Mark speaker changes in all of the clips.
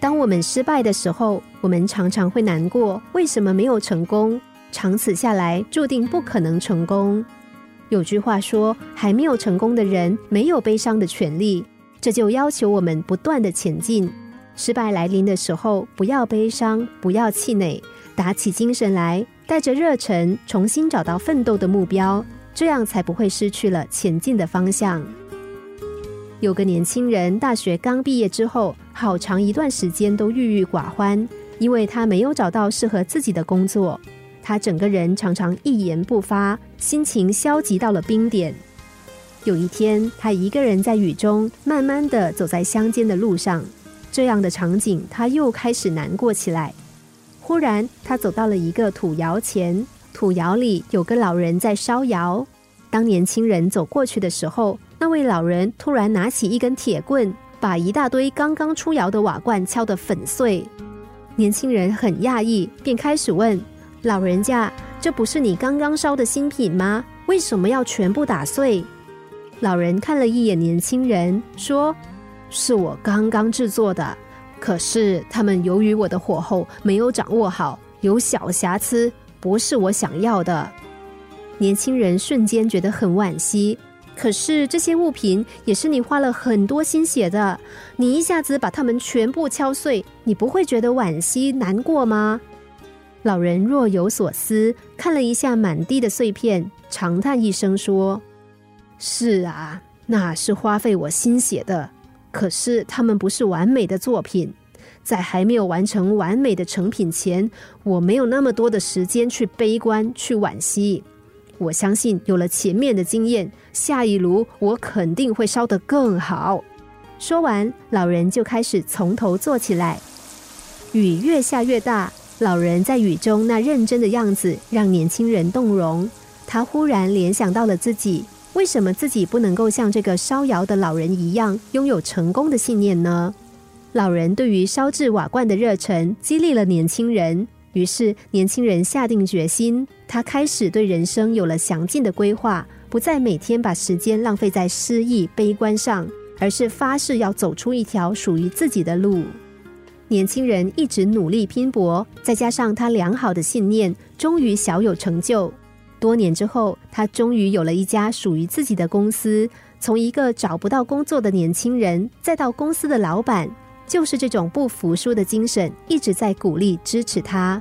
Speaker 1: 当我们失败的时候，我们常常会难过，为什么没有成功？长此下来，注定不可能成功。有句话说：“还没有成功的人，没有悲伤的权利。”这就要求我们不断的前进。失败来临的时候，不要悲伤，不要气馁，打起精神来，带着热忱，重新找到奋斗的目标，这样才不会失去了前进的方向。有个年轻人，大学刚毕业之后，好长一段时间都郁郁寡欢，因为他没有找到适合自己的工作。他整个人常常一言不发，心情消极到了冰点。有一天，他一个人在雨中慢慢的走在乡间的路上，这样的场景，他又开始难过起来。忽然，他走到了一个土窑前，土窑里有个老人在烧窑。当年轻人走过去的时候，那位老人突然拿起一根铁棍，把一大堆刚刚出窑的瓦罐敲得粉碎。年轻人很讶异，便开始问老人家：“这不是你刚刚烧的新品吗？为什么要全部打碎？”老人看了一眼年轻人，说：“是我刚刚制作的，可是他们由于我的火候没有掌握好，有小瑕疵，不是我想要的。”年轻人瞬间觉得很惋惜。可是这些物品也是你花了很多心血的，你一下子把它们全部敲碎，你不会觉得惋惜难过吗？老人若有所思，看了一下满地的碎片，长叹一声说：“是啊，那是花费我心血的，可是它们不是完美的作品，在还没有完成完美的成品前，我没有那么多的时间去悲观、去惋惜。”我相信有了前面的经验，下一炉我肯定会烧得更好。说完，老人就开始从头做起来。雨越下越大，老人在雨中那认真的样子让年轻人动容。他忽然联想到了自己，为什么自己不能够像这个烧窑的老人一样，拥有成功的信念呢？老人对于烧制瓦罐的热忱，激励了年轻人。于是，年轻人下定决心，他开始对人生有了详尽的规划，不再每天把时间浪费在失意、悲观上，而是发誓要走出一条属于自己的路。年轻人一直努力拼搏，再加上他良好的信念，终于小有成就。多年之后，他终于有了一家属于自己的公司。从一个找不到工作的年轻人，再到公司的老板。就是这种不服输的精神一直在鼓励支持他，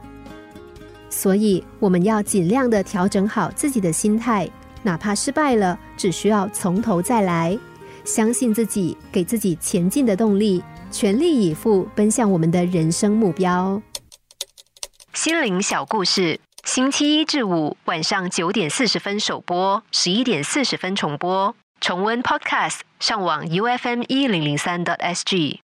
Speaker 1: 所以我们要尽量的调整好自己的心态，哪怕失败了，只需要从头再来，相信自己，给自己前进的动力，全力以赴奔向我们的人生目标。心灵小故事，星期一至五晚上九点四十分首播，十一点四十分重播，重温 Podcast，上网 U F M 一零零三 t S G。